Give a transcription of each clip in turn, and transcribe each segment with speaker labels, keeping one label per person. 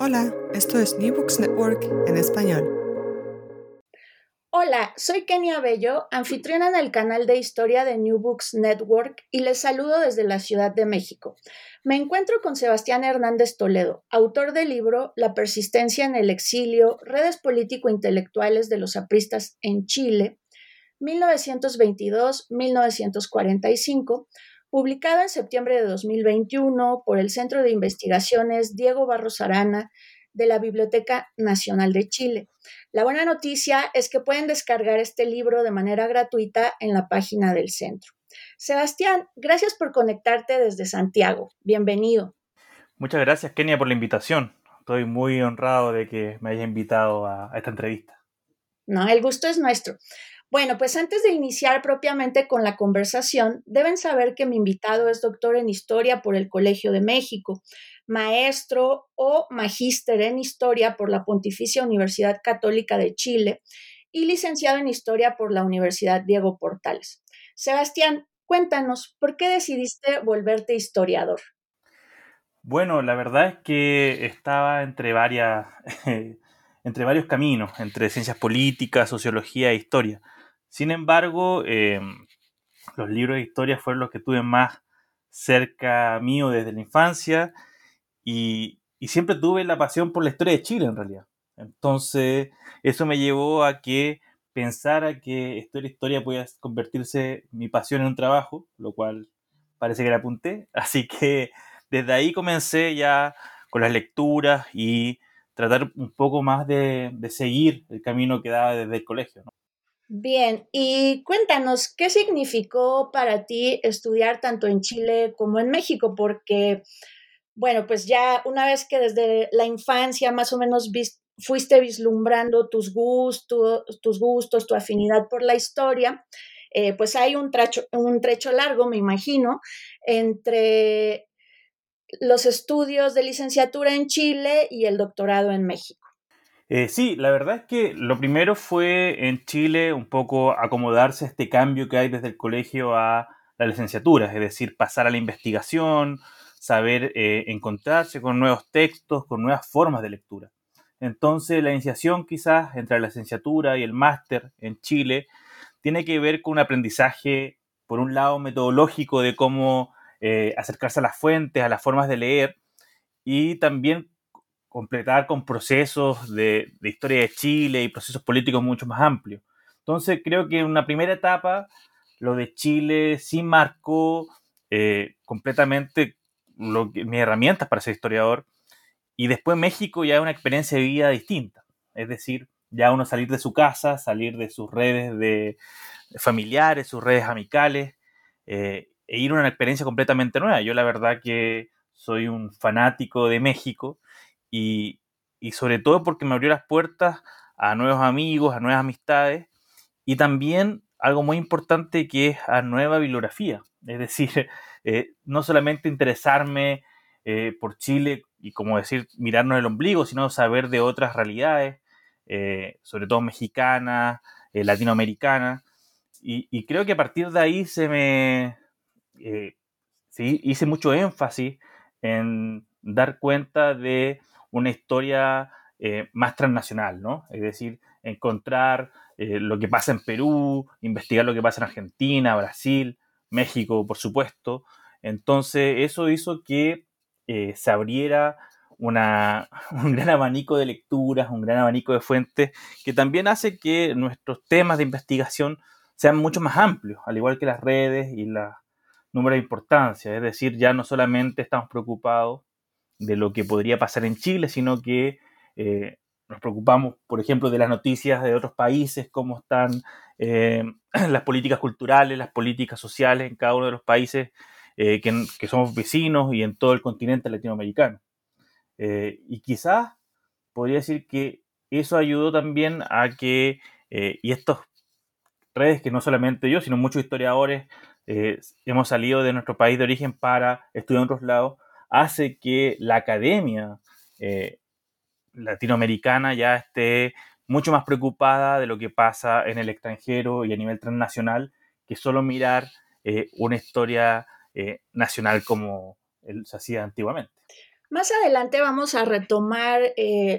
Speaker 1: Hola, esto es New Books Network en español.
Speaker 2: Hola, soy Kenia Bello, anfitriona en el canal de historia de New Books Network y les saludo desde la Ciudad de México. Me encuentro con Sebastián Hernández Toledo, autor del libro La persistencia en el exilio, redes político-intelectuales de los apristas en Chile, 1922-1945, publicado en septiembre de 2021 por el Centro de Investigaciones Diego Barros Arana de la Biblioteca Nacional de Chile. La buena noticia es que pueden descargar este libro de manera gratuita en la página del centro. Sebastián, gracias por conectarte desde Santiago. Bienvenido.
Speaker 3: Muchas gracias, Kenia, por la invitación. Estoy muy honrado de que me haya invitado a, esta entrevista.
Speaker 2: No, el gusto es nuestro. Bueno, pues antes de iniciar propiamente con la conversación, deben saber que mi invitado es doctor en historia por el Colegio de México, maestro o magíster en historia por la Pontificia Universidad Católica de Chile y licenciado en historia por la Universidad Diego Portales. Sebastián, cuéntanos, ¿por qué decidiste volverte historiador?
Speaker 3: Bueno, la verdad es que estaba entre varias, entre varios caminos, entre ciencias políticas, sociología e historia. Sin embargo, eh, los libros de historia fueron los que tuve más cerca mío desde la infancia y, siempre tuve la pasión por la historia de Chile en realidad. Entonces, eso me llevó a que pensara que historia historia podía convertirse mi pasión en un trabajo, lo cual parece que la apunté. Así que desde ahí comencé ya con las lecturas y tratar un poco más de, seguir el camino que daba desde el colegio.
Speaker 2: Bien, y cuéntanos, ¿qué significó para ti estudiar tanto en Chile como en México? Porque, bueno, pues ya una vez que desde la infancia más o menos fuiste vislumbrando tus gustos, tus gustos, tu afinidad por la historia, eh, pues hay un trecho, un trecho largo, me imagino, entre los estudios de licenciatura en Chile y el doctorado en México.
Speaker 3: Eh, sí, la verdad es que lo primero fue en Chile un poco acomodarse a este cambio que hay desde el colegio a la licenciatura, es decir, pasar a la investigación, saber eh, encontrarse con nuevos textos, con nuevas formas de lectura. Entonces, la iniciación quizás entre la licenciatura y el máster en Chile tiene que ver con un aprendizaje, por un lado, metodológico de cómo eh, acercarse a las fuentes, a las formas de leer, y también completar con procesos de, historia de Chile y procesos políticos mucho más amplios. Entonces creo que en una primera etapa lo de Chile sí marcó eh, completamente lo que, mis herramientas para ser historiador y después México ya es una experiencia de vida distinta. Es decir, ya uno salir de su casa, salir de sus redes de familiares, sus redes amicales, eh, e ir a una experiencia completamente nueva. Yo la verdad que soy un fanático de México y, sobre todo porque me abrió las puertas a nuevos amigos, a nuevas amistades y también algo muy importante que es a nueva bibliografía. Es decir, eh, no solamente interesarme eh, por Chile y como decir, mirarnos el ombligo, sino saber de otras realidades, eh, sobre todo mexicanas, latinoamericanas. Y, creo que a partir de ahí se me sí, hice mucho énfasis en dar cuenta de una historia eh, más transnacional, ¿no? Es decir, encontrar eh, lo que pasa en Perú, investigar lo que pasa en Argentina, Brasil, México, por supuesto. Entonces, eso hizo que eh, se abriera un gran abanico de lecturas, un gran abanico de fuentes, que también hace que nuestros temas de investigación sean mucho más amplios, al igual que las redes y la número de importancia. Es decir, ya no solamente estamos preocupados de lo que podría pasar en Chile, sino que eh, nos preocupamos, por ejemplo, de las noticias de otros países, cómo están eh, las políticas culturales, las políticas sociales en cada uno de los países eh, que, somos vecinos y en todo el continente latinoamericano. y quizás podría decir que eso ayudó también a que, y estas redes que no solamente yo, sino muchos historiadores hemos salido de nuestro país de origen para estudiar en otros lados, hace que la academia eh, latinoamericana ya esté mucho más preocupada de lo que pasa en el extranjero y a nivel transnacional que solo mirar eh, una historia eh, nacional como se hacía antiguamente.
Speaker 2: Más adelante vamos a retomar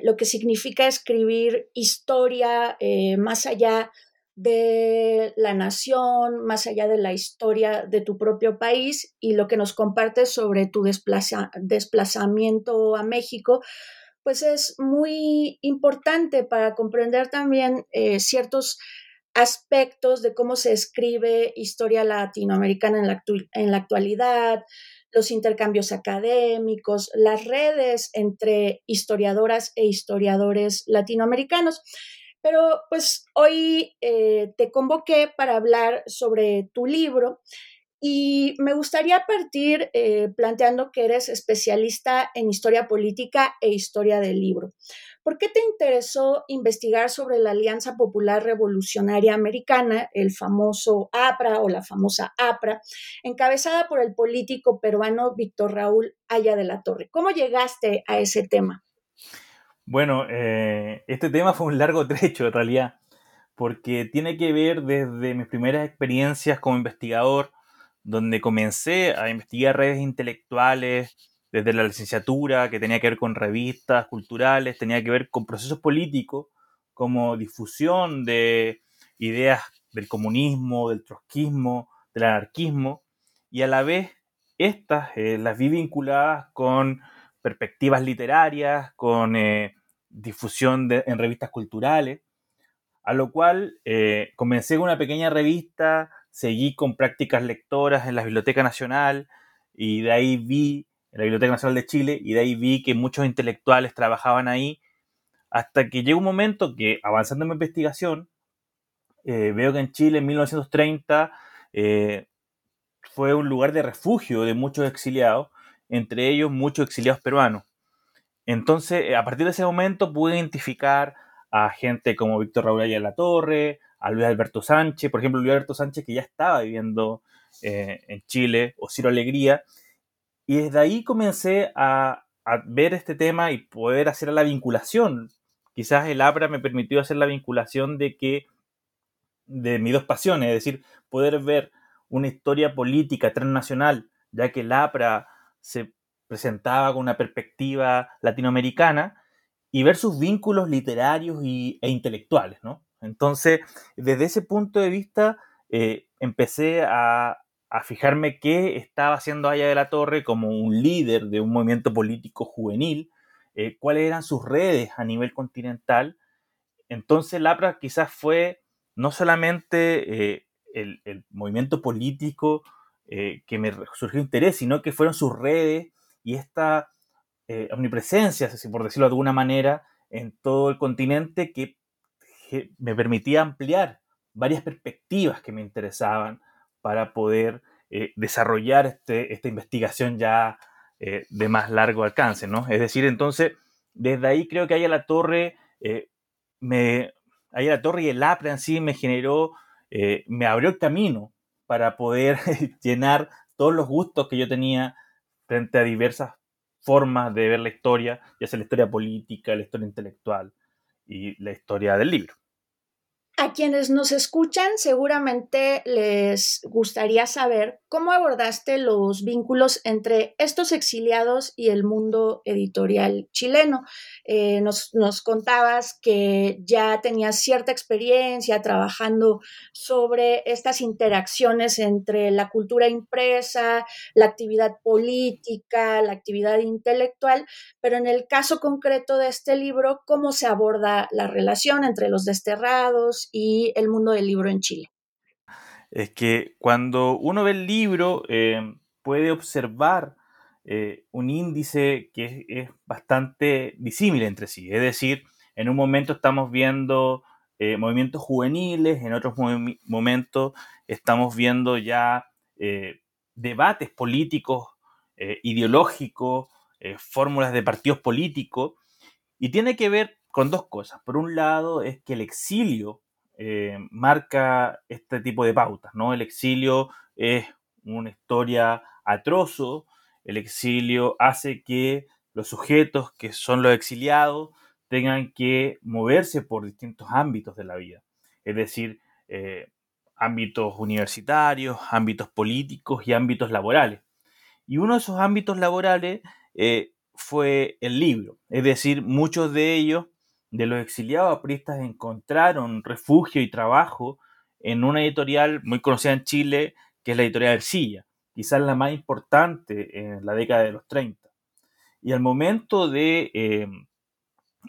Speaker 2: lo que significa escribir historia más allá de la nación, más allá de la historia de tu propio país y lo que nos compartes sobre tu desplazamiento a México, pues es muy importante para comprender también eh, ciertos aspectos de cómo se escribe historia latinoamericana en la, en la actualidad, los intercambios académicos, las redes entre historiadoras e historiadores latinoamericanos. Pero pues hoy eh, te convoqué para hablar sobre tu libro y me gustaría partir eh, planteando que eres especialista en historia política e historia del libro. ¿Por qué te interesó investigar sobre la Alianza Popular Revolucionaria Americana, el famoso APRA o la famosa APRA, encabezada por el político peruano Víctor Raúl Aya de la Torre? ¿Cómo llegaste a ese tema?
Speaker 3: Bueno, eh, este tema fue un largo trecho en realidad, porque tiene que ver desde mis primeras experiencias como investigador, donde comencé a investigar redes intelectuales desde la licenciatura, que tenía que ver con revistas culturales, tenía que ver con procesos políticos, como difusión de ideas del comunismo, del trotskismo, del anarquismo, y a la vez estas eh, las vi vinculadas con perspectivas literarias, con eh, difusión en revistas culturales, a lo cual eh, comencé con una pequeña revista, seguí con prácticas lectoras en la Biblioteca Nacional y de ahí vi, en la Biblioteca Nacional de Chile, y de ahí vi que muchos intelectuales trabajaban ahí, hasta que llegó un momento que, avanzando en mi investigación, eh, veo que en Chile en 1930 fue un lugar de refugio de muchos exiliados, entre ellos muchos exiliados peruanos. Entonces, eh, a partir de ese momento pude identificar a gente como Víctor Raúl de la Torre, a Luis Alberto Sánchez, por ejemplo, Luis Alberto Sánchez que ya estaba viviendo eh, en Chile, o Ciro Alegría, y desde ahí comencé a, ver este tema y poder hacer la vinculación. Quizás el APRA me permitió hacer la vinculación de que, de mis dos pasiones, es decir, poder ver una historia política transnacional, ya que el APRA se presentaba con una perspectiva latinoamericana y ver sus vínculos literarios y, e intelectuales, ¿no? Entonces, desde ese punto de vista, eh, empecé a, fijarme qué estaba haciendo Aya de la Torre como un líder de un movimiento político juvenil, eh, cuáles eran sus redes a nivel continental. Entonces, LAPRA quizás fue no solamente eh, el, el, movimiento político que me surgió interés, sino que fueron sus redes y esta eh, omnipresencia, por decirlo de alguna manera, en todo el continente que, me permitía ampliar varias perspectivas que me interesaban para poder eh, desarrollar este, esta investigación ya eh, de más largo alcance, ¿no? Es decir, entonces, desde ahí creo que a la Torre, me, la Torre y el APRA en sí me generó, me abrió el camino para poder llenar todos los gustos que yo tenía frente a diversas formas de ver la historia, ya sea la historia política, la historia intelectual y la historia del libro.
Speaker 2: A quienes nos escuchan seguramente les gustaría saber cómo abordaste los vínculos entre estos exiliados y el mundo editorial chileno. Eh, nos, contabas que ya tenías cierta experiencia trabajando sobre estas interacciones entre la cultura impresa, la actividad política, la actividad intelectual, pero en el caso concreto de este libro, ¿cómo se aborda la relación entre los desterrados? Y el mundo del libro en Chile?
Speaker 3: Es que cuando uno ve el libro eh, puede observar eh, un índice que es, bastante disímil entre sí. Es decir, en un momento estamos viendo eh, movimientos juveniles, en otros momentos estamos viendo ya debates políticos, ideológicos, fórmulas de partidos políticos, y tiene que ver con dos cosas. Por un lado es que el exilio eh, marca este tipo de pautas, ¿no? El exilio es una historia atrozo, el exilio hace que los sujetos que son los exiliados tengan que moverse por distintos ámbitos de la vida, es decir, eh, ámbitos universitarios, ámbitos políticos y ámbitos laborales. Y uno de esos ámbitos laborales eh, fue el libro. Es decir, muchos de ellos, de los exiliados apristas, encontraron refugio y trabajo en una editorial muy conocida en Chile, que es la editorial Ercilla, quizás la más importante en la década de los 30. Y al momento de eh,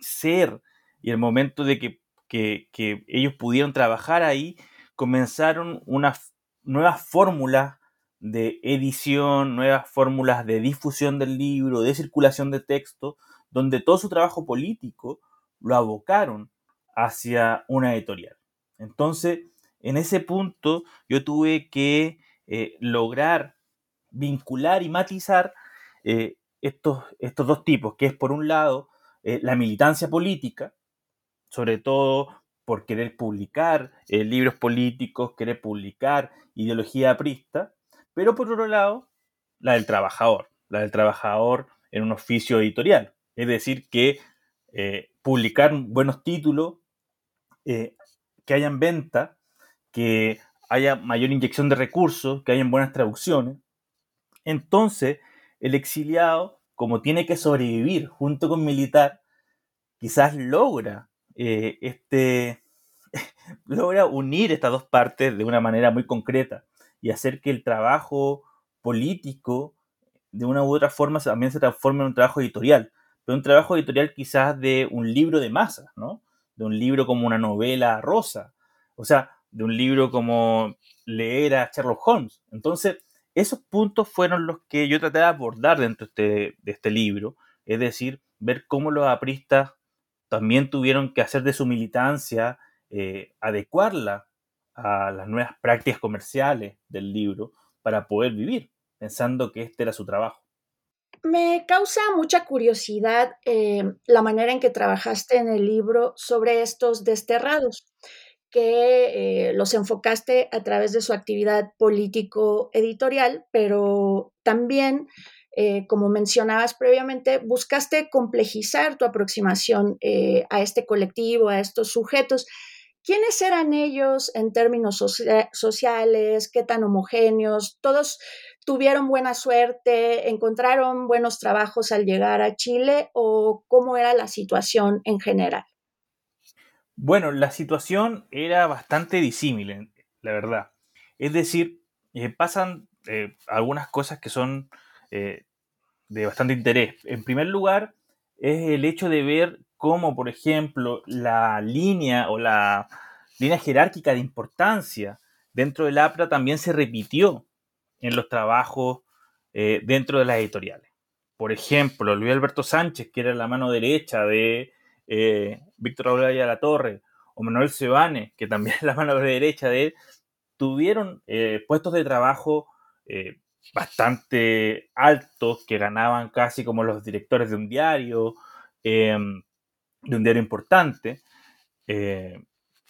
Speaker 3: ser y el momento de que, que, ellos pudieron trabajar ahí, comenzaron unas nuevas fórmulas de edición, nuevas fórmulas de difusión del libro, de circulación de texto, donde todo su trabajo político lo abocaron hacia una editorial. Entonces, en ese punto yo tuve que eh, lograr vincular y matizar eh, estos, estos dos tipos, que es por un lado eh, la militancia política, sobre todo por querer publicar libros políticos, querer publicar ideología aprista, pero por otro lado, la del trabajador, la del trabajador en un oficio editorial. Es decir, que eh, publicar buenos títulos, eh, que hayan venta, que haya mayor inyección de recursos, que hayan buenas traducciones. Entonces, el exiliado, como tiene que sobrevivir junto con militar, quizás logra eh, este, logra unir estas dos partes de una manera muy concreta y hacer que el trabajo político de una u otra forma también se transforme en un trabajo editorial, pero un trabajo editorial quizás de un libro de masa, ¿no? De un libro como una novela rosa, o sea, de un libro como leer a Sherlock Holmes. Entonces, esos puntos fueron los que yo traté de abordar dentro de este, de este libro, es decir, ver cómo los apristas también tuvieron que hacer de su militancia, eh, adecuarla a las nuevas prácticas comerciales del libro para poder vivir, pensando que este era su trabajo.
Speaker 2: Me causa mucha curiosidad eh, la manera en que trabajaste en el libro sobre estos desterrados, que eh, los enfocaste a través de su actividad político-editorial, pero también eh, como mencionabas previamente, buscaste complejizar tu aproximación a este colectivo, a estos sujetos. ¿Quiénes eran ellos en términos sociales? ¿Qué tan homogéneos? ¿Todos tuvieron buena suerte? ¿Encontraron buenos trabajos al llegar a Chile? ¿O cómo era la situación en general?
Speaker 3: Bueno, la situación era bastante disímil, la verdad. Es decir, eh, pasan algunas cosas que son de bastante interés. En primer lugar, es el hecho de ver cómo, por ejemplo, la línea o la línea jerárquica de importancia dentro del APRA también se repitió en los trabajos eh, dentro de las editoriales. Por ejemplo, Luis Alberto Sánchez, que era la mano derecha de eh, Víctor Aurelio La Torre, o Manuel Sebane, que también es la mano derecha de él, tuvieron eh, puestos de trabajo bastante altos que ganaban casi como los directores de un diario, em, de un diario importante. Eh,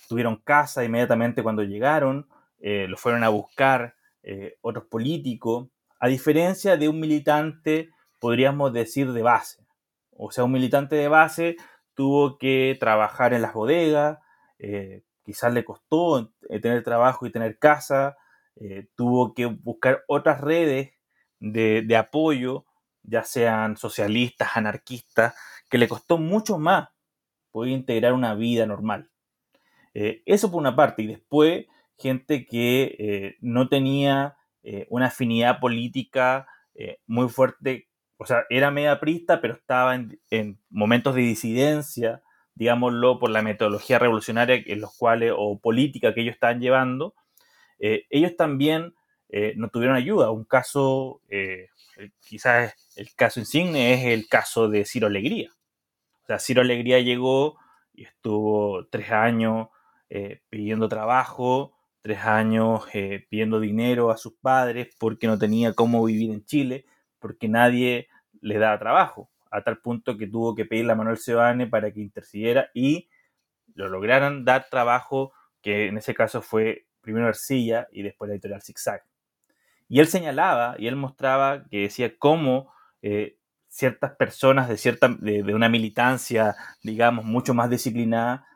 Speaker 3: tuvieron casa inmediatamente cuando llegaron, eh, lo fueron a buscar eh, otros políticos, a diferencia de un militante, podríamos decir, de base. O sea, un militante de base tuvo que trabajar en las bodegas, quizás le costó tener trabajo y tener casa, eh, tuvo que buscar otras redes de, apoyo, ya sean socialistas, anarquistas, que le costó mucho más poder integrar una vida normal. Eh, eso por una parte, y después gente que eh, no tenía una afinidad política muy fuerte, o sea, era media prista, pero estaba en, en, momentos de disidencia, digámoslo, por la metodología revolucionaria en los cuales, o política que ellos estaban llevando, eh, ellos también eh, no tuvieron ayuda. Un caso, eh, quizás el caso insigne es el caso de Ciro Alegría. O sea, Ciro Alegría llegó y estuvo tres años pidiendo trabajo, tres años pidiendo dinero a sus padres porque no tenía cómo vivir en Chile, porque nadie le daba trabajo, a tal punto que tuvo que pedirle a Manuel Sebane para que intercediera y lo lograran dar trabajo, que en ese caso fue primero Arcilla y después la editorial Zigzag. Y él señalaba y él mostraba que decía cómo eh, ciertas personas de, cierta, de, una militancia, digamos, mucho más disciplinada,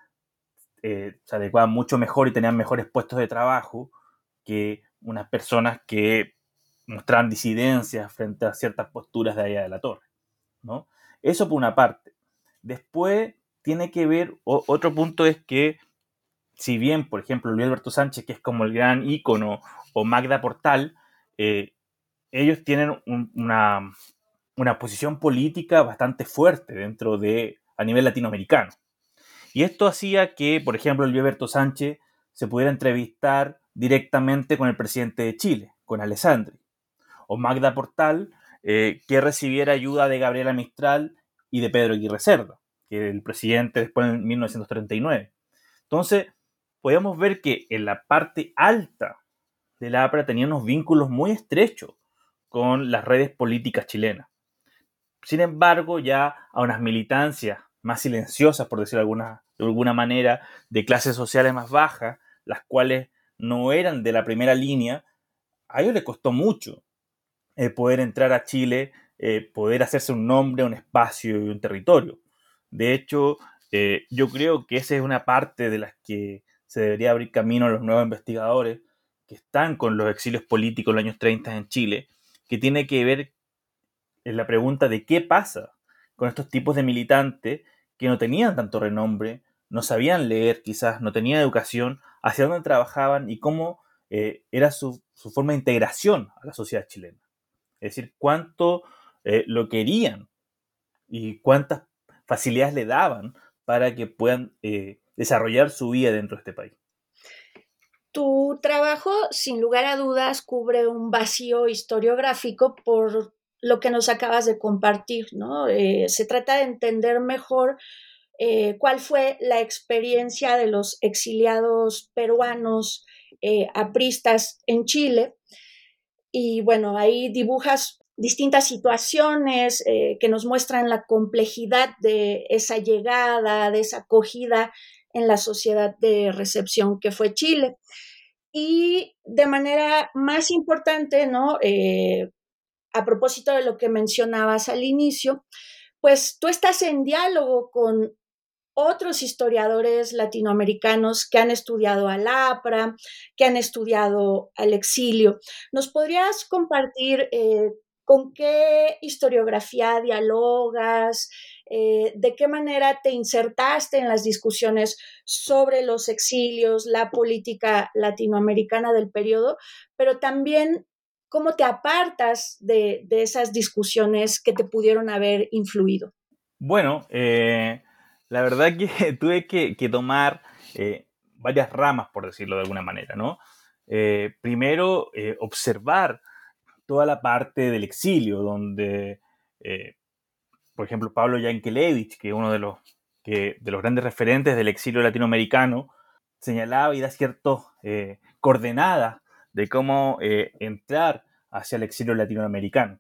Speaker 3: eh, se adecuaban mucho mejor y tenían mejores puestos de trabajo que unas personas que mostraban disidencias frente a ciertas posturas de allá de la torre. ¿no? Eso por una parte. Después tiene que ver, otro punto es que si bien, por ejemplo, Luis Alberto Sánchez, que es como el gran ícono, o Magda Portal, eh, ellos tienen una, una posición política bastante fuerte dentro de, a nivel latinoamericano. Y esto hacía que, por ejemplo, Luis Alberto Sánchez se pudiera entrevistar directamente con el presidente de Chile, con Alessandri, o Magda Portal, eh, que recibiera ayuda de Gabriela Mistral y de Pedro Aguirre Cerda, que el presidente después en 1939. Entonces, podemos ver que en la parte alta de la APRA tenía unos vínculos muy estrechos con las redes políticas chilenas. Sin embargo, ya a unas militancias más silenciosas, por decirlo de alguna, de alguna manera, de clases sociales más bajas, las cuales no eran de la primera línea, a ellos les costó mucho eh, poder entrar a Chile, eh, poder hacerse un nombre, un espacio y un territorio. De hecho, eh, yo creo que esa es una parte de las que se debería abrir camino a los nuevos investigadores que están con los exilios políticos en los años 30 en Chile, que tiene que ver en la pregunta de qué pasa con estos tipos de militantes que no tenían tanto renombre, no sabían leer quizás, no tenían educación, hacia dónde trabajaban y cómo eh, era su, forma de integración a la sociedad chilena. Es decir, cuánto eh, lo querían y cuántas facilidades le daban para que puedan eh, desarrollar su vida dentro de este país.
Speaker 2: Tu trabajo, sin lugar a dudas, cubre un vacío historiográfico por lo que nos acabas de compartir, ¿no? se trata de entender mejor eh, cuál fue la experiencia de los exiliados peruanos eh, apristas en Chile. Y bueno, ahí dibujas distintas situaciones eh, que nos muestran la complejidad de esa llegada, de esa acogida en la sociedad de recepción que fue Chile. Y de manera más importante, ¿no? A propósito de lo que mencionabas al inicio, pues tú estás en diálogo con otros historiadores latinoamericanos que han estudiado al APRA, que han estudiado al exilio. ¿Nos podrías compartir eh, con qué historiografía dialogas? Eh, ¿De qué manera te insertaste en las discusiones sobre los exilios, la política latinoamericana del periodo, pero también cómo te apartas de, esas discusiones que te pudieron haber influido?
Speaker 3: Bueno, eh, la verdad que tuve que, tomar eh, varias ramas, por decirlo de alguna manera, ¿no? Eh, primero, observar toda la parte del exilio, donde, por ejemplo, Pablo Yankelevich, que es uno de los, que, de los grandes referentes del exilio latinoamericano, señalaba y da ciertas coordenadas de cómo entrar hacia el exilio latinoamericano.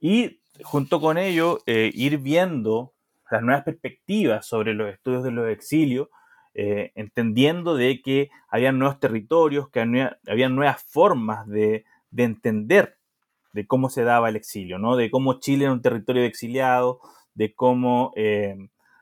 Speaker 3: Y junto con ello, ir viendo las nuevas perspectivas sobre los estudios de los exilios, eh, entendiendo de que había nuevos territorios, que había, nuevas formas de, entender de cómo se daba el exilio, ¿no? de cómo Chile era un territorio de exiliados, de cómo eh,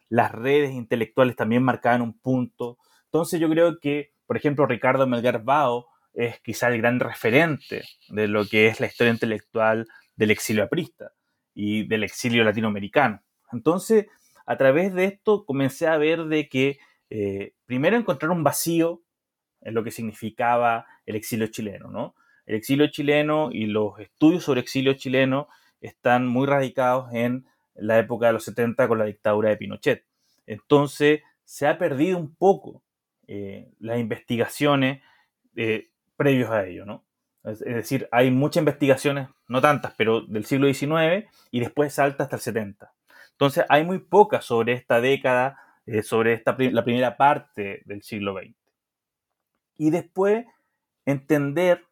Speaker 3: las redes intelectuales también marcaban un punto. Entonces yo creo que, por ejemplo, Ricardo Melgar Bao es quizá el gran referente de lo que es la historia intelectual del exilio aprista y del exilio latinoamericano. Entonces, a través de esto comencé a ver de que eh, primero encontrar un vacío en lo que significaba el exilio chileno, ¿no? El exilio chileno y los estudios sobre exilio chileno están muy radicados en la época de los 70 con la dictadura de Pinochet. Entonces, se ha perdido un poco eh, las investigaciones eh, previos a ello, ¿no? Es, decir, hay muchas investigaciones, no tantas, pero del siglo XIX y después salta hasta el 70. Entonces hay muy pocas sobre esta década, eh, sobre esta, la primera parte del siglo XX. Y después entender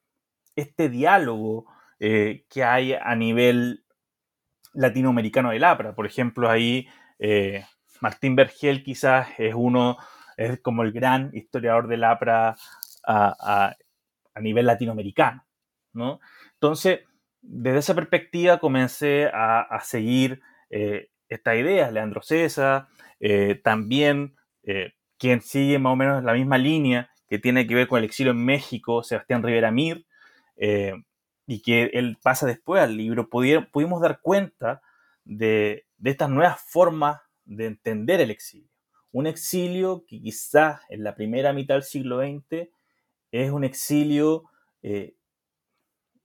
Speaker 3: este diálogo eh, que hay a nivel latinoamericano del APRA. Por ejemplo, ahí eh, Martín Vergel quizás es uno, es como el gran historiador del APRA a, nivel latinoamericano. ¿no? Entonces, desde esa perspectiva comencé a, seguir esta idea, Leandro César, eh, también eh, quien sigue más o menos la misma línea que tiene que ver con el exilio en México, Sebastián Rivera Mir, eh, y que él pasa después al libro, pudimos dar cuenta de, de estas nuevas formas de entender el exilio. Un exilio que quizás en la primera mitad del siglo XX es un exilio, eh,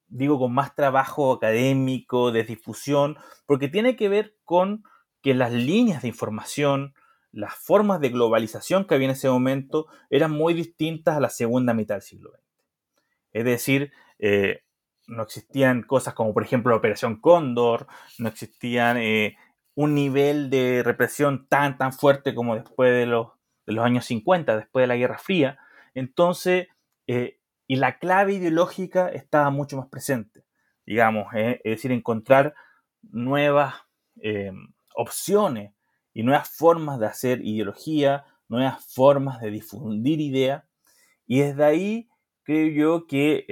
Speaker 3: digo, con más trabajo académico, de difusión, porque tiene que ver con que las líneas de información, las formas de globalización que había en ese momento eran muy distintas a la segunda mitad del siglo XX. Es decir, eh, no existían cosas como, por ejemplo, la Operación Cóndor, no existían eh, un nivel de represión tan, tan fuerte como después de los, de los años 50, después de la Guerra Fría. Entonces, eh, y la clave ideológica estaba mucho más presente, digamos, es decir, encontrar nuevas opciones y nuevas formas de hacer ideología, nuevas formas de difundir ideas. Y desde ahí creo yo que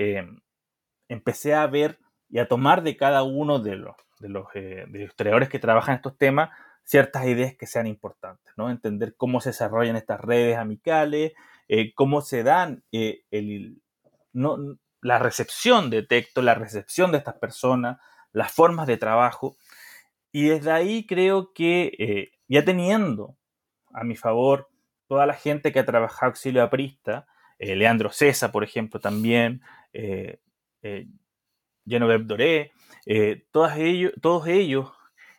Speaker 3: empecé a ver y a tomar de cada uno de los, de los, eh, historiadores que trabajan estos temas ciertas ideas que sean importantes, ¿no? Entender cómo se desarrollan estas redes amicales, eh, cómo se dan eh, el, no, la recepción de texto, la recepción de estas personas, las formas de trabajo. Y desde ahí creo que ya teniendo a mi favor toda la gente que ha trabajado auxilio aprista, Leandro César, por ejemplo, también, eh, Genevieve Doré, eh, todos, ellos, todos ellos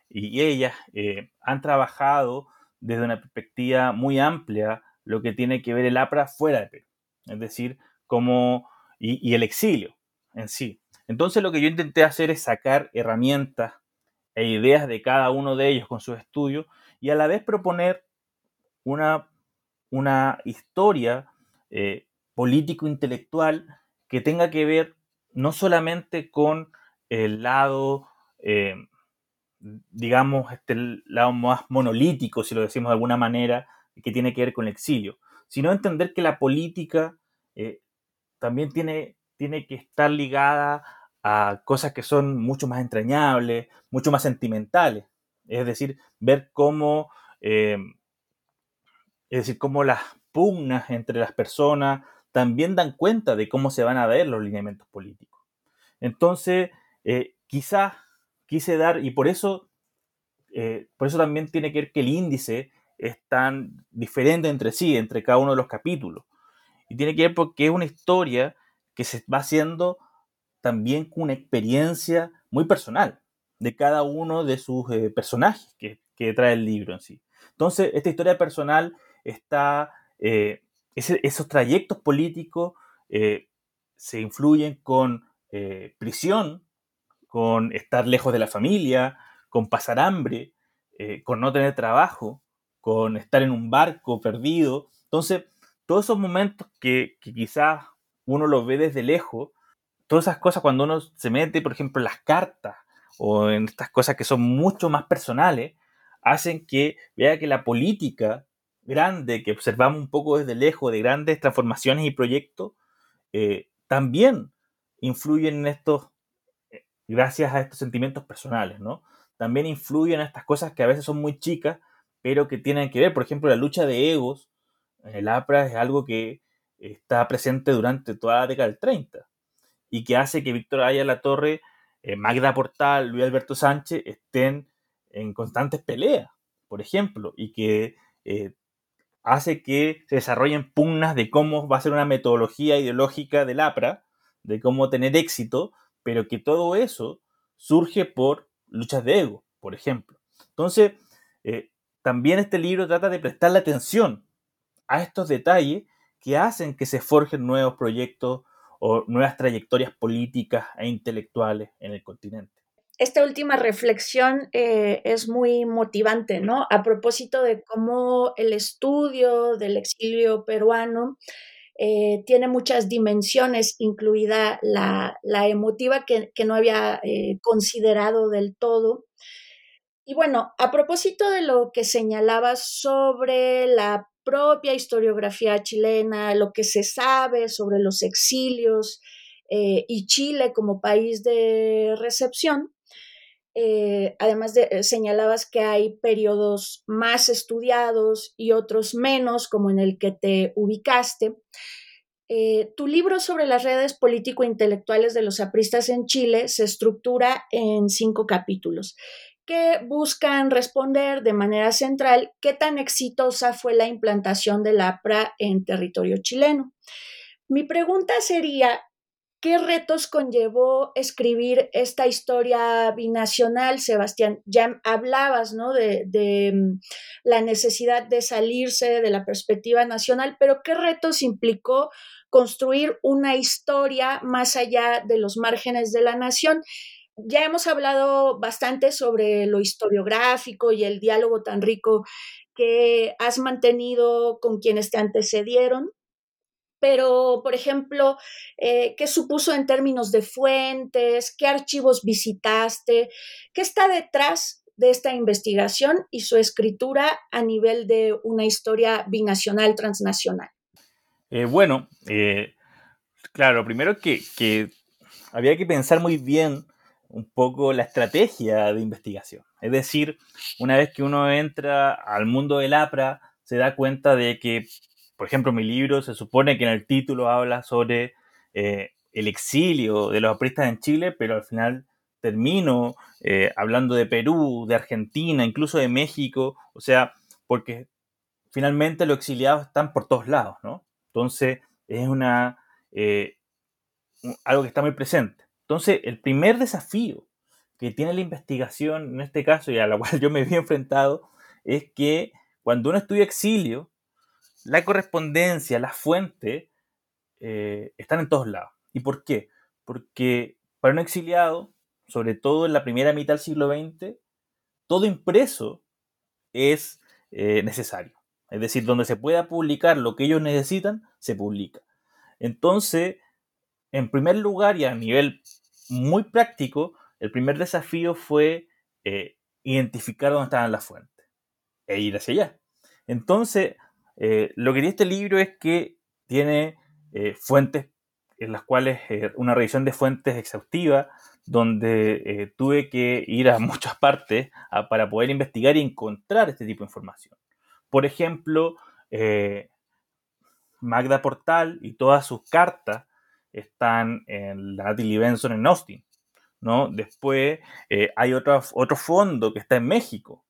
Speaker 3: y ellas eh, han trabajado desde una perspectiva muy amplia lo que tiene que ver el APRA fuera de Perú, es decir, como, y, el exilio en sí. Entonces lo que yo intenté hacer es sacar herramientas e ideas de cada uno de ellos con sus estudios y a la vez proponer una, una historia eh, político-intelectual que tenga que ver no solamente con el lado, eh, digamos, este lado más monolítico, si lo decimos de alguna manera, que tiene que ver con el exilio, sino entender que la política eh, también tiene, tiene que estar ligada a cosas que son mucho más entrañables, mucho más sentimentales. Es decir, ver cómo, eh, es decir, cómo las pugnas entre las personas, también dan cuenta de cómo se van a ver los lineamientos políticos. Entonces, eh, quizás quise dar, y por eso, eh, por eso también tiene que ver que el índice es tan diferente entre sí, entre cada uno de los capítulos. Y tiene que ver porque es una historia que se va haciendo también con una experiencia muy personal de cada uno de sus eh, personajes que, que, trae el libro en sí. Entonces, esta historia personal está esos trayectos políticos eh, se influyen con eh, prisión, con estar lejos de la familia, con pasar hambre, eh, con no tener trabajo, con estar en un barco perdido. Entonces, todos esos momentos que, quizás uno los ve desde lejos, todas esas cosas cuando uno se mete, por ejemplo, en las cartas o en estas cosas que son mucho más personales, hacen que vea que la política grande que observamos un poco desde lejos, de grandes transformaciones y proyectos, eh, también influyen en estos, eh, gracias a estos sentimientos personales, ¿no? También influyen en estas cosas que a veces son muy chicas, pero que tienen que ver, por ejemplo, la lucha de egos, en el APRA es algo que está presente durante toda la década del 30 y que hace que Víctor Aya La Torre, eh, Magda Portal, Luis Alberto Sánchez estén en constantes peleas, por ejemplo, y que hace que se desarrollen pugnas de cómo va a ser una metodología ideológica del APRA, de cómo tener éxito, pero que todo eso surge por luchas de ego, por ejemplo. Entonces, eh, también este libro trata de prestarle atención a estos detalles que hacen que se forjen nuevos proyectos o nuevas trayectorias políticas e intelectuales en el continente
Speaker 2: esta última reflexión eh, es muy motivante, ¿no? A propósito de cómo el estudio del exilio peruano eh, tiene muchas dimensiones, incluida la, emotiva que, no había eh, considerado del todo. Y bueno, a propósito de lo que señalabas sobre la propia historiografía chilena, lo que se sabe sobre los exilios y Chile como país de recepción, eh, además de, eh, señalabas que hay periodos más estudiados y otros menos, como en el que te ubicaste. Eh, tu libro sobre las redes político-intelectuales de los apristas en Chile se estructura en cinco capítulos. Que buscan responder de manera central qué tan exitosa fue la implantación del APRA en territorio chileno. Mi pregunta sería, ¿Qué retos conllevó escribir esta historia binacional, Sebastián? Ya hablabas ¿no? de, mm, la necesidad de salirse de la perspectiva nacional, pero ¿qué retos implicó construir una historia más allá de los márgenes de la nación? Ya hemos hablado bastante sobre lo historiográfico y el diálogo tan rico que has mantenido con quienes te antecedieron, pero, por ejemplo, eh, ¿qué supuso en términos de fuentes? ¿Qué archivos visitaste? ¿Qué está detrás de esta investigación y su escritura a nivel de una historia binacional transnacional?
Speaker 3: Eh, bueno, eh, claro, primero que, que había que pensar muy bien un poco la estrategia de investigación. Es decir, una vez que uno entra al mundo del APRA, se da cuenta de que por ejemplo, mi libro se supone que en el título habla sobre eh, el exilio de los apristas en Chile, pero al final termino eh, hablando de Perú, de Argentina, incluso de México, o sea, porque finalmente los exiliados están por todos lados, ¿no? Entonces, es una, eh, algo que está muy presente. Entonces, el primer desafío que tiene la investigación, en este caso, y a la cual yo me vi enfrentado, es que cuando uno estudia exilio, la correspondencia, la fuente, eh, están en todos lados. ¿Y por qué? Porque para un exiliado, sobre todo en la primera mitad del siglo XX, todo impreso es eh, necesario. Es decir, donde se pueda publicar lo que ellos necesitan, se publica. Entonces, en primer lugar y a nivel muy práctico, el primer desafío fue eh, identificar dónde estaban las fuentes e ir hacia allá. Entonces, eh, lo que tiene este libro es que tiene eh, fuentes en las cuales una revisión de fuentes exhaustiva, donde tuve que ir a muchas partes para poder investigar y encontrar este tipo de información. Por ejemplo, Magda Portal y todas sus cartas están en la Natalie Benson en Austin. ¿no? Después hay otro, otro fondo que está en México,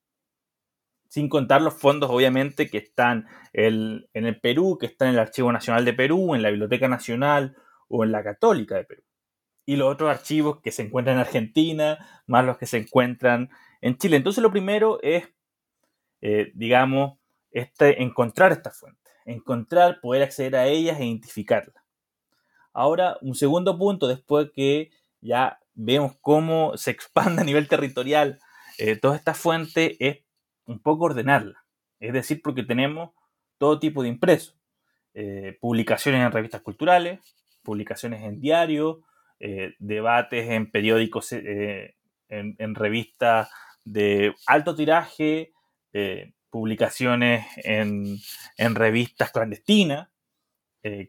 Speaker 3: sin contar los fondos, obviamente, que están en el Perú, que están en el Archivo Nacional de Perú, en la Biblioteca Nacional o en la Católica de Perú. Y los otros archivos que se encuentran en Argentina, más los que se encuentran en Chile. Entonces, lo primero es, eh, digamos, este, encontrar estas fuentes, encontrar, poder acceder a ellas e identificarlas. Ahora, un segundo punto, después que ya vemos cómo se expande a nivel territorial eh, todas estas fuentes, es un poco ordenarla. Es decir, porque tenemos todo tipo de impresos. Eh, publicaciones en revistas culturales, publicaciones en diarios, eh, debates en periódicos, eh, en, revistas de alto tiraje, publicaciones en, revistas clandestinas,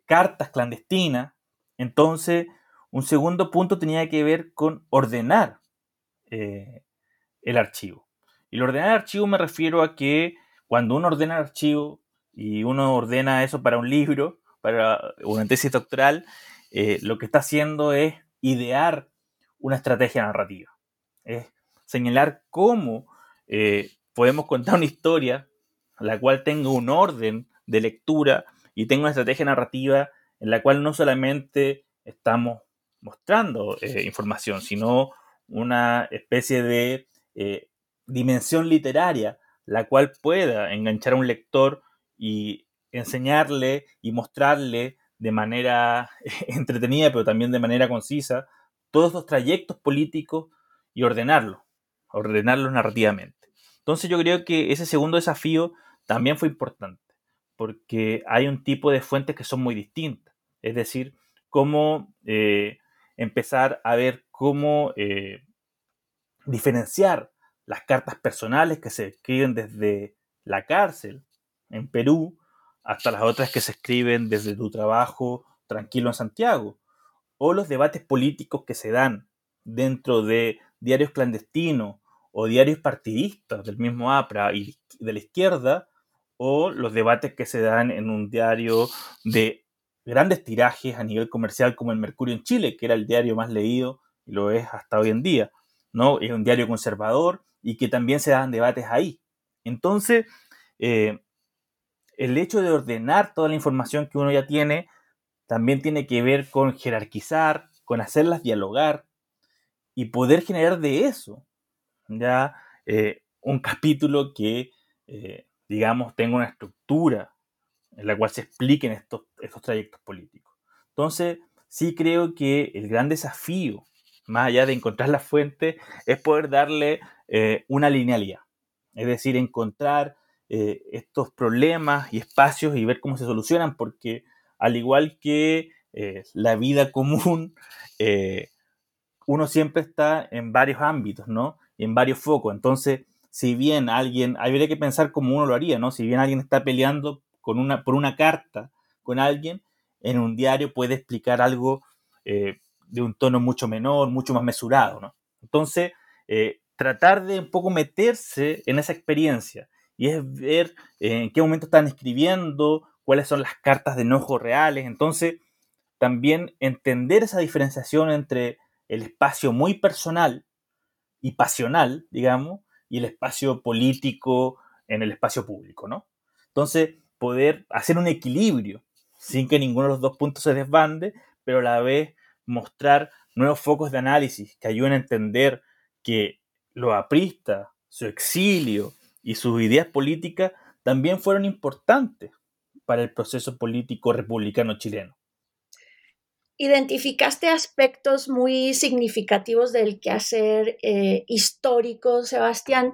Speaker 3: cartas clandestinas. Entonces, un segundo punto tenía que ver con ordenar el archivo. Y el ordenar archivo me refiero a que cuando uno ordena archivo y uno ordena eso para un libro, para una tesis doctoral, eh, lo que está haciendo es idear una estrategia narrativa. Es señalar cómo eh, podemos contar una historia la cual tenga un orden de lectura y tenga una estrategia narrativa en la cual no solamente estamos mostrando eh, información, sino una especie de dimensión literaria, la cual pueda enganchar a un lector y enseñarle y mostrarle de manera entretenida, pero también de manera concisa, todos los trayectos políticos y ordenarlos, ordenarlos narrativamente. Entonces yo creo que ese segundo desafío también fue importante, porque hay un tipo de fuentes que son muy distintas, es decir, cómo eh, empezar a ver cómo eh, diferenciar las cartas personales que se escriben desde la cárcel en Perú hasta las otras que se escriben desde tu trabajo tranquilo en Santiago, o los debates políticos que se dan dentro de diarios clandestinos o diarios partidistas del mismo APRA y de la izquierda, o los debates que se dan en un diario de grandes tirajes a nivel comercial como el Mercurio en Chile, que era el diario más leído y lo es hasta hoy en día. ¿no? Es un diario conservador y que también se dan debates ahí. Entonces, eh, el hecho de ordenar toda la información que uno ya tiene también tiene que ver con jerarquizar, con hacerlas dialogar y poder generar de eso ya eh, un capítulo que, eh, digamos, tenga una estructura en la cual se expliquen estos, estos trayectos políticos. Entonces, sí creo que el gran desafío, más allá de encontrar la fuente, es poder darle eh, una linealidad. Es decir, encontrar estos problemas y espacios y ver cómo se solucionan, porque al igual que la vida común, uno siempre está en varios ámbitos, ¿no? en varios focos. Entonces, si bien alguien, habría que pensar como uno lo haría, ¿no? Si bien alguien está peleando con una, por una carta con alguien, en un diario puede explicar algo eh, de un tono mucho menor, mucho más mesurado, ¿no? Entonces, eh, tratar de un poco meterse en esa experiencia y es ver eh, en qué momento están escribiendo, cuáles son las cartas de enojo reales. Entonces, también entender esa diferenciación entre el espacio muy personal y pasional, digamos, y el espacio político en el espacio público, ¿no? Entonces, poder hacer un equilibrio sin que ninguno de los dos puntos se desbande, pero a la vez mostrar nuevos focos de análisis que ayuden a entender que lo aprista, su exilio y sus ideas políticas también fueron importantes para el proceso político republicano chileno
Speaker 2: identificaste aspectos muy significativos del quehacer eh, histórico, Sebastián.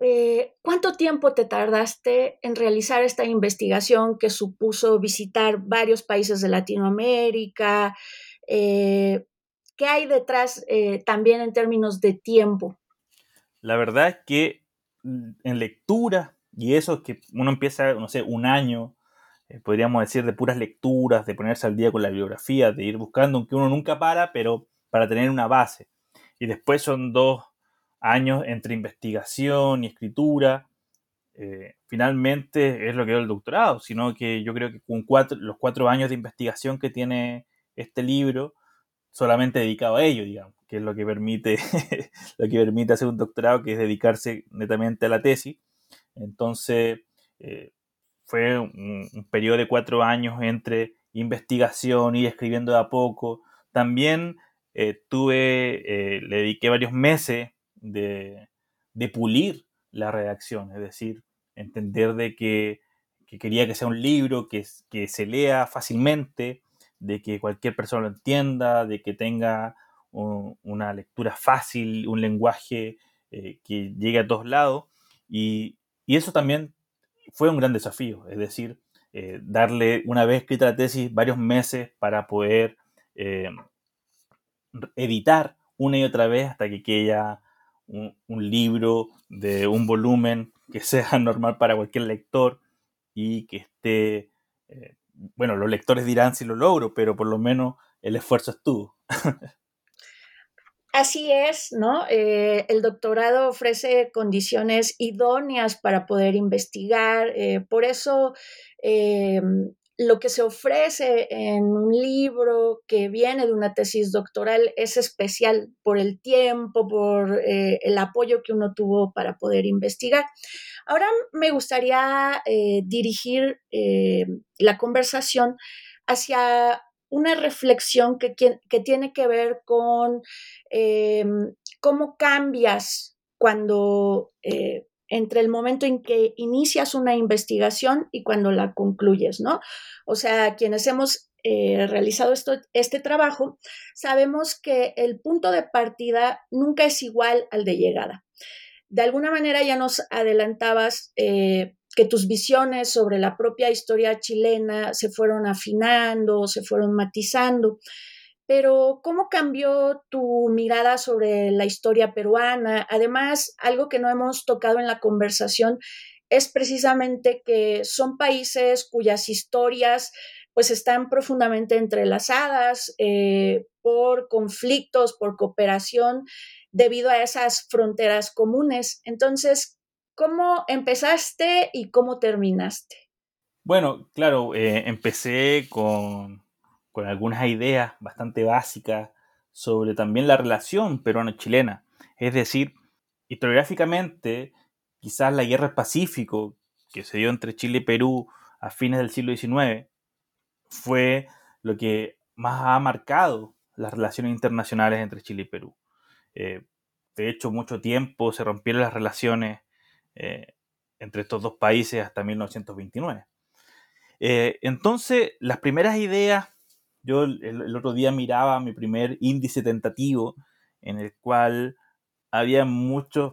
Speaker 2: Eh, ¿Cuánto tiempo te tardaste en realizar esta investigación que supuso visitar varios países de Latinoamérica? Eh, ¿Qué hay detrás también en términos de tiempo?
Speaker 3: La verdad es que mm, en lectura, y eso es que uno empieza, no sé, un año eh, podríamos decir, de puras lecturas, de ponerse al día con la biografía, de ir buscando, aunque uno nunca para, pero para tener una base. Y después son dos años entre investigación y escritura. Eh, finalmente es lo que dio el doctorado, sino que yo creo que con cuatro, los cuatro años de investigación que tiene este libro, solamente dedicado a ello, digamos, que es lo que permite, lo que permite hacer un doctorado, que es dedicarse netamente a la tesis. Entonces, eh, fue un, periodo de cuatro años entre investigación y escribiendo de a poco. También eh, tuve, eh, le dediqué varios meses de, pulir la redacción, es decir, entender de que, quería que sea un libro que, que, se lea fácilmente, de que cualquier persona lo entienda, de que tenga una lectura fácil, un lenguaje eh, que llegue a todos lados. Y, y eso también fue un gran desafío, es decir, eh, darle una vez escrita la tesis varios meses para poder eh, editar una y otra vez hasta que quede un, libro de un volumen que sea normal para cualquier lector y que esté, eh, bueno, los lectores dirán si lo logro, pero por lo menos el esfuerzo estuvo.
Speaker 2: Así es, ¿no? Eh, el doctorado ofrece condiciones idóneas para poder investigar, eh, por eso eh, lo que se ofrece en un libro que viene de una tesis doctoral es especial por el tiempo, por el apoyo que uno tuvo para poder investigar. Ahora me gustaría dirigir la conversación hacia una reflexión que, tiene que ver con em, cómo cambias cuando eh, entre el momento en que inicias una investigación y cuando la concluyes, ¿no? O sea, quienes hemos eh, realizado este trabajo, sabemos que el punto de partida nunca es igual al de llegada. De alguna manera ya nos adelantabas eh, que tus visiones sobre la propia historia chilena se fueron afinando, se fueron matizando. Pero, ¿cómo cambió tu mirada sobre la historia peruana? Además, algo que no hemos tocado en la conversación es precisamente que son países cuyas historias pues están profundamente entrelazadas eh, por conflictos, por cooperación, debido a esas fronteras comunes. Entonces, ¿Cómo empezaste y cómo terminaste?
Speaker 3: Bueno, claro, eh, empecé con, algunas ideas bastante básicas sobre también la relación peruano-chilena. Es decir, historiográficamente, quizás la guerra del Pacífico, que se dio entre Chile y Perú a fines del siglo XIX, fue lo que más ha marcado las relaciones internacionales entre Chile y Perú. Eh, de hecho, mucho tiempo se rompieron las relaciones eh, entre estos dos países hasta 1929. Eh, entonces, las primeras ideas, yo el, otro día miraba mi primer índice tentativo en el cual había muchas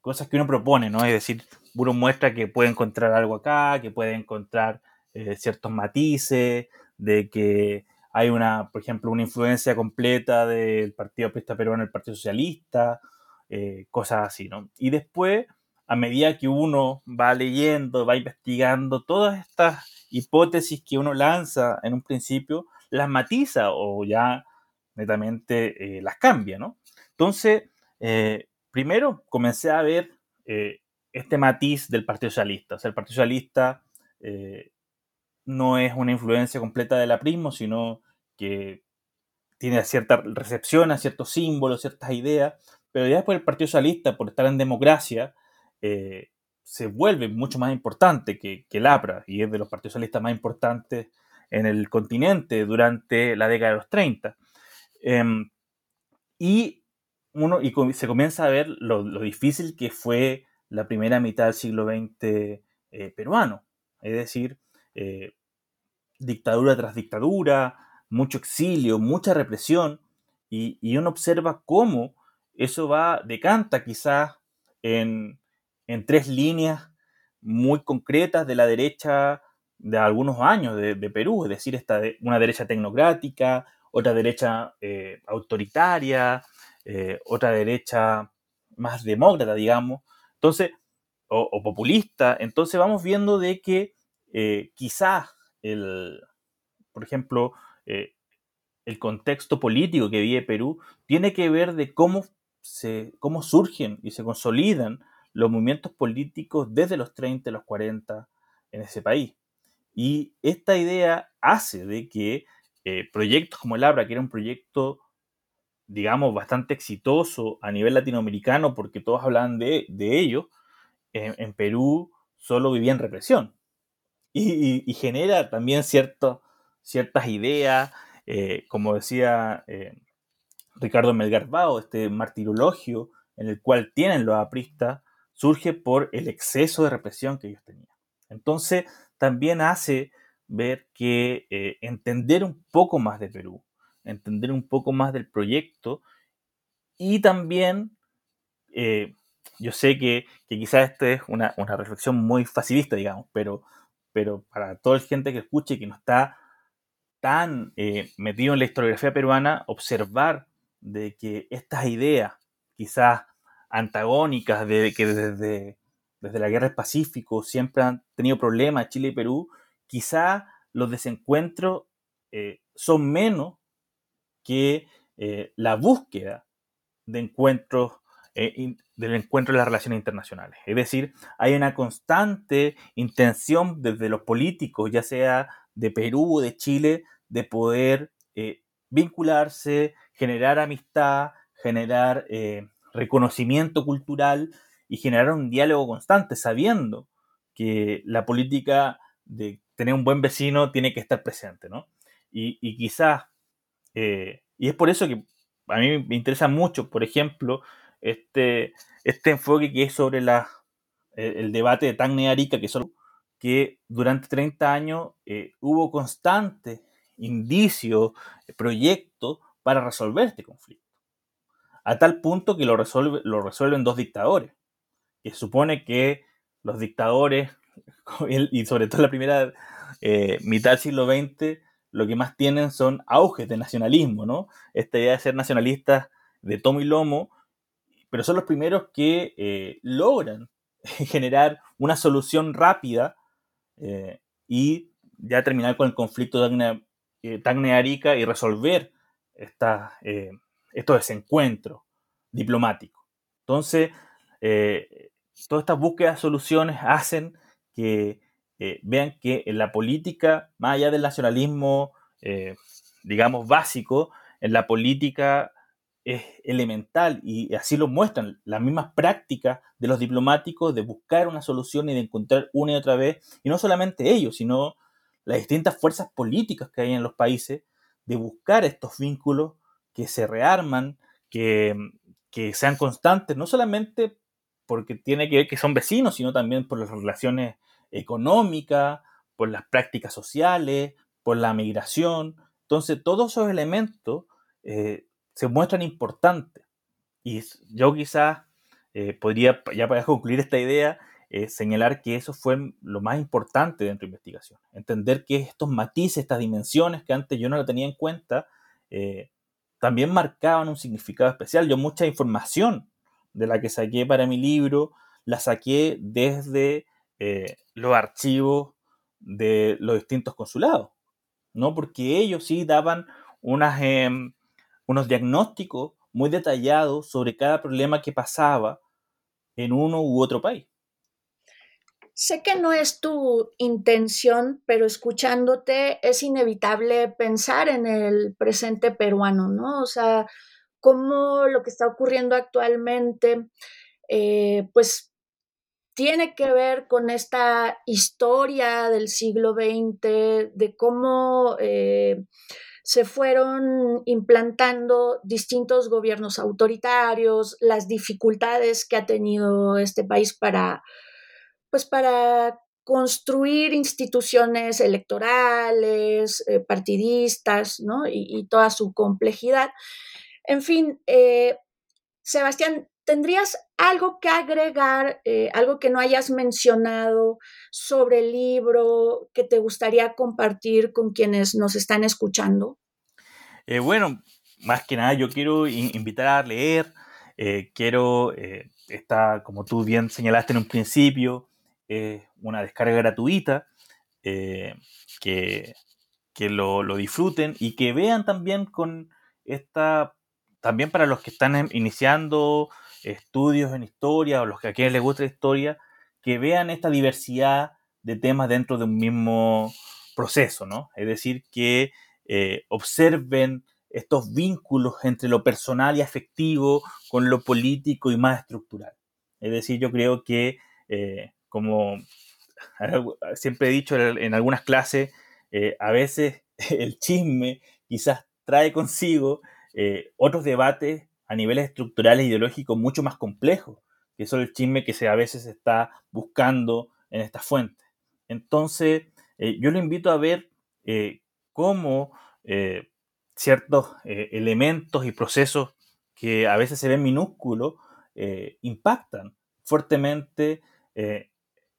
Speaker 3: cosas que uno propone, ¿no? Es decir, uno muestra que puede encontrar algo acá, que puede encontrar ciertos matices, de que hay una, por ejemplo, una influencia completa del Partido Aprista Peruano el Partido Socialista, eh, cosas así, ¿no? Y después, a medida que uno va leyendo, va investigando todas estas hipótesis que uno lanza en un principio, las matiza o ya netamente eh, las cambia, ¿no? Entonces, eh, primero comencé a ver este matiz del Partido Socialista. O sea, el Partido Socialista no es una influencia completa del aprismo, sino que tiene cierta recepción a ciertos símbolos, ciertas ideas, pero ya después el Partido Socialista, por estar en democracia, eh, se vuelve mucho más importante que, el APRA y es de los partidos socialistas más importantes en el continente durante la década de los 30. Em, y, uno, y se comienza a ver lo, difícil que fue la primera mitad del siglo XX eh, peruano. Es decir, eh, dictadura tras dictadura, mucho exilio, mucha represión, y, uno observa cómo eso va, decanta quizás en, tres líneas muy concretas de la derecha de algunos años de, Perú, es decir, esta una derecha tecnocrática, otra derecha eh, autoritaria, eh, otra derecha más demócrata, digamos, entonces, o, populista. Entonces vamos viendo de que eh, quizás el, por ejemplo, eh, el contexto político que vive Perú tiene que ver de cómo, se, cómo surgen y se consolidan los movimientos políticos desde los 30 y los 40 en ese país. Y esta idea hace de que eh, proyectos como el Abra, que era un proyecto, digamos, bastante exitoso a nivel latinoamericano, porque todos hablaban de, ello, en Perú solo vivía en represión y, genera también ciertas ideas, eh, como decía eh, Ricardo Melgarbao, este martirologio en el cual tienen los apristas, surge por el exceso de represión que ellos tenían. Entonces, también hace ver que eh, entender un poco más de Perú, entender un poco más del proyecto y también, yo sé que, quizás esta es una, una reflexión muy facilista, digamos, pero pero para toda la gente que escuche y que no está tan eh, metido en la historiografía peruana, observar de que estas ideas, quizás antagónicas, de que desde, desde la guerra del Pacífico siempre han tenido problemas Chile y Perú, quizás los desencuentros eh, son menos que eh, la búsqueda de encuentros eh, del encuentro de las relaciones internacionales. Es decir, hay una constante intención desde los políticos, ya sea de Perú o de Chile, de poder vincularse, generar amistad, generar reconocimiento cultural y generar un diálogo constante, sabiendo que la política de tener un buen vecino tiene que estar presente, ¿no? Y, y quizás, y es por eso que a mí me interesa mucho, por ejemplo, este, este enfoque que es sobre la, el, debate de Arica, que, son, que durante 30 años eh, hubo constantes indicios, eh, proyectos para resolver este conflicto. A tal punto que lo, resuelve, lo resuelven dos dictadores, que supone que los dictadores, y sobre todo la primera eh, mitad del siglo XX, lo que más tienen son auges de nacionalismo, ¿no? Esta idea de ser nacionalistas de tomo y lomo, pero son los primeros que eh, logran generar una solución rápida eh, y ya terminar con el conflicto de Tacne-Arica eh, y resolver esta, estos desencuentros diplomáticos. Entonces, todas estas búsquedas de soluciones hacen que vean que en la política, más allá del nacionalismo, digamos, básico, en la política es elemental y así lo muestran las mismas prácticas de los diplomáticos de buscar una solución y de encontrar una y otra vez, y no solamente ellos, sino las distintas fuerzas políticas que hay en los países, de buscar estos vínculos que se rearman, que, que sean constantes, no solamente porque tiene que que son vecinos, sino también por las relaciones económicas, por las prácticas sociales, por la migración. Entonces, todos esos elementos eh, se muestran importantes. Y yo quizás eh, podría, ya para concluir esta idea, eh, señalar que eso fue lo más importante dentro de investigación. Entender que estos matices, estas dimensiones que antes yo no la tenía en cuenta, también marcaban un significado especial. Yo mucha información de la que saqué para mi libro, la saqué desde los archivos de los distintos consulados, ¿no? Porque ellos sí daban unas, em, unos diagnósticos muy detallados sobre cada problema que pasaba en uno u otro país.
Speaker 2: Sé que no es tu intención, pero escuchándote es inevitable pensar en el presente peruano, ¿no? O sea, cómo lo que está ocurriendo actualmente, eh, pues tiene que ver con esta historia del siglo XX, de cómo eh, se fueron implantando distintos gobiernos autoritarios, las dificultades que ha tenido este país para, pues para construir instituciones electorales, eh, partidistas, ¿no? Y, toda su complejidad. En fin, eh, Sebastián, ¿Tendrías algo que agregar, eh, algo que no hayas mencionado sobre el libro que te gustaría compartir con quienes nos están escuchando?
Speaker 3: Bueno, más que nada yo quiero invitar a leer, quiero, está, como tú bien señalaste en un principio, una descarga gratuita, que, que lo, lo disfruten y que vean también con esta, también para los que están iniciando estudios en historia o los que a quienes les gusta la historia, que vean esta diversidad de temas dentro de un mismo proceso, ¿no? Es decir, que eh, observen estos vínculos entre lo personal y afectivo con lo político y más estructural. Es decir, yo creo que, eh, como siempre he dicho en algunas clases, eh, a veces el chisme quizás trae consigo otros debates a niveles estructurales e ideológicos mucho más complejos, que es el chisme que se a veces está buscando en esta fuente. Entonces, eh, yo lo invito a ver eh, cómo eh, ciertos elementos y procesos que a veces se ven minúsculos impactan fuertemente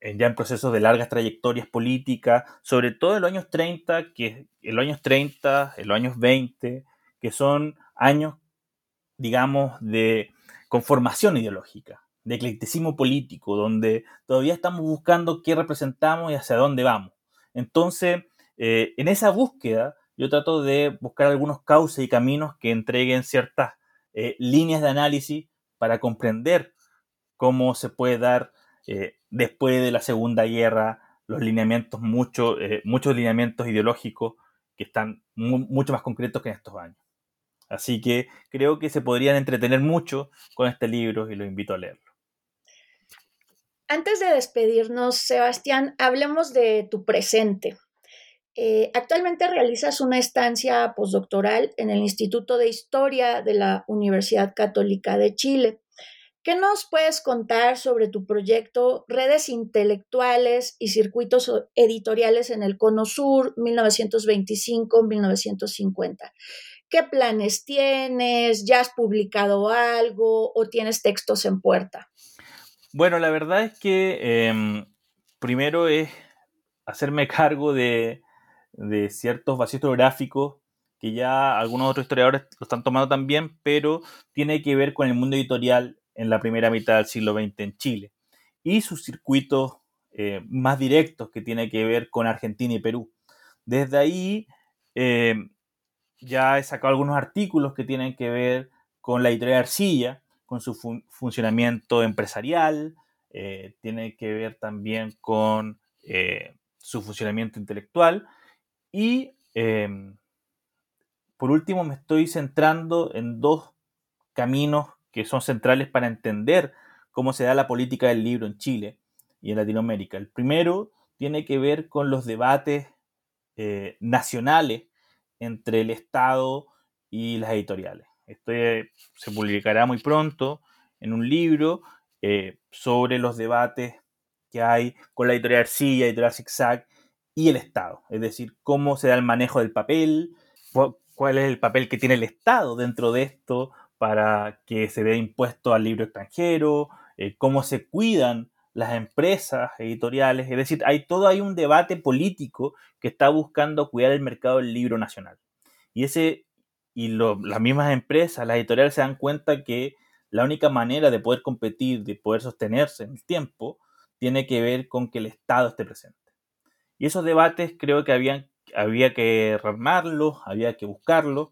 Speaker 3: ya en procesos de largas trayectorias políticas, sobre todo en los años 30, que en los años 30, en los años 20, que son años digamos, de conformación ideológica, de eclecticismo político, donde todavía estamos buscando qué representamos y hacia dónde vamos. Entonces, eh, en esa búsqueda, yo trato de buscar algunos cauces y caminos que entreguen ciertas eh, líneas de análisis para comprender cómo se puede dar eh, después de la Segunda Guerra los lineamientos, mucho, muchos lineamientos ideológicos que están mucho más concretos que en estos años. Así que creo que se podrían entretener mucho con este libro y los invito a leerlo.
Speaker 2: Antes de despedirnos, Sebastián, hablemos de tu presente. Eh, actualmente realizas una estancia postdoctoral en el Instituto de Historia de la Universidad Católica de Chile. ¿Qué nos puedes contar sobre tu proyecto Redes Intelectuales y Circuitos Editoriales en el Cono Sur 1925-1950? ¿Qué planes tienes? ¿Ya has publicado algo o tienes textos en puerta?
Speaker 3: Bueno, la verdad es que em, primero es hacerme cargo de, ciertos vacíos geográficos que ya algunos otros historiadores lo están tomando también, pero tiene que ver con el mundo editorial en la primera mitad del siglo XX en Chile y sus circuitos eh, más directos que tiene que ver con Argentina y Perú. Desde ahí em, ya he sacado algunos artículos que tienen que ver con la editorial Arcilla, con su funcionamiento empresarial, eh, tiene que ver también con eh, su funcionamiento intelectual y em, por último me estoy centrando en dos caminos que son centrales para entender cómo se da la política del libro en Chile y en Latinoamérica. El primero tiene que ver con los debates eh, nacionales entre el Estado y las editoriales. Esto se publicará muy pronto en un libro eh, sobre los debates que hay con la editorial Arcilla, editorial Zigzag y el Estado. Es decir, cómo se da el manejo del papel, cuál es el papel que tiene el Estado dentro de esto para que se dé impuesto al libro extranjero, eh, cómo se cuidan las empresas editoriales. Es decir, hay todo hay un debate político que está buscando cuidar el mercado del libro nacional. Y ese y las mismas empresas, las editoriales se dan cuenta que la única manera de poder competir, de poder sostenerse en el tiempo, tiene que ver con que el Estado esté presente. Y esos debates creo que habían, había que rearmarlos, había que buscarlos,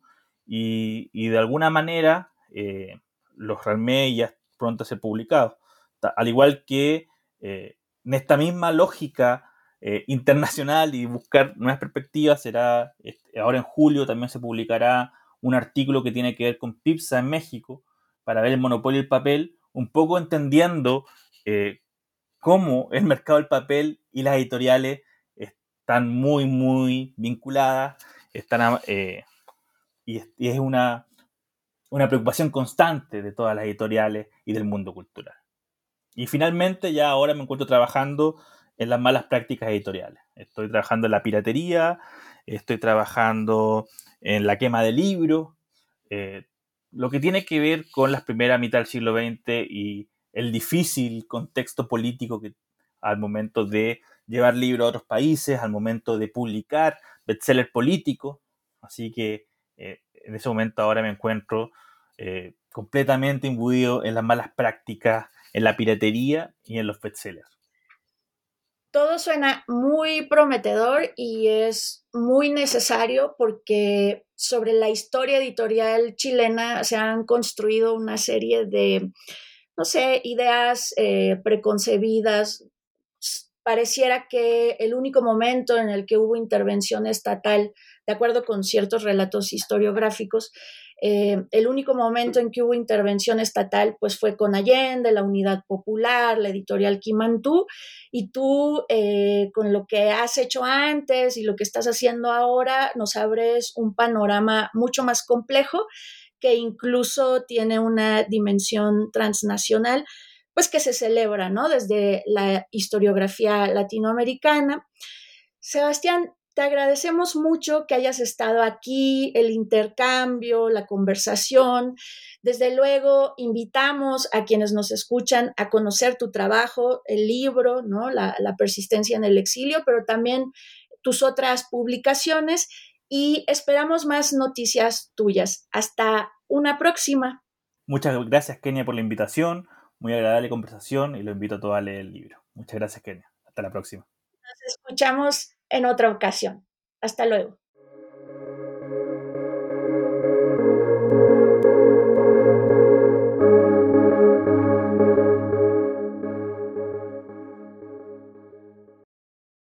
Speaker 3: y, de alguna manera eh, los rearmé y ya pronto a ser publicados. Al igual que eh, en esta misma lógica eh, internacional y buscar nuevas perspectivas, será este, ahora en julio también se publicará un artículo que tiene que ver con PIPSA en México para ver el monopolio del papel, un poco entendiendo cómo el mercado del papel y las editoriales están muy, muy vinculadas, están, y, es, una, una preocupación constante de todas las editoriales y del mundo cultural. Y finalmente ya ahora me encuentro trabajando en las malas prácticas editoriales. Estoy trabajando en la piratería, estoy trabajando en la quema de libros, eh, lo que tiene que ver con la primera mitad del siglo XX y el difícil contexto político que al momento de llevar libros a otros países, al momento de publicar bestsellers políticos. Así que eh, en ese momento ahora me encuentro eh, completamente imbuido en las malas prácticas, en la piratería y en los bestsellers.
Speaker 2: Todo suena muy prometedor y es muy necesario porque sobre la historia editorial chilena se han construido una serie de, no sé, ideas eh, preconcebidas, pareciera que el único momento en el que hubo intervención estatal, de acuerdo con ciertos relatos historiográficos, eh, el único momento en que hubo intervención estatal pues fue con Allende, la Unidad Popular, la editorial Kimantú, y tú eh, con lo que has hecho antes y lo que estás haciendo ahora nos abres un panorama mucho más complejo que incluso tiene una dimensión transnacional pues que se celebra, ¿no? Desde la historiografía latinoamericana. Sebastián, te agradecemos mucho que hayas estado aquí, el intercambio, la conversación. Desde luego, invitamos a quienes nos escuchan a conocer tu trabajo, el libro, ¿no? la, la persistencia en el exilio, pero también tus otras publicaciones y esperamos más noticias tuyas. Hasta una próxima.
Speaker 3: Muchas gracias, Kenia, por la invitación. Muy agradable conversación y lo invito a todos a leer el libro. Muchas gracias, Kenia. Hasta la próxima.
Speaker 2: Nos escuchamos en otra ocasión. Hasta luego.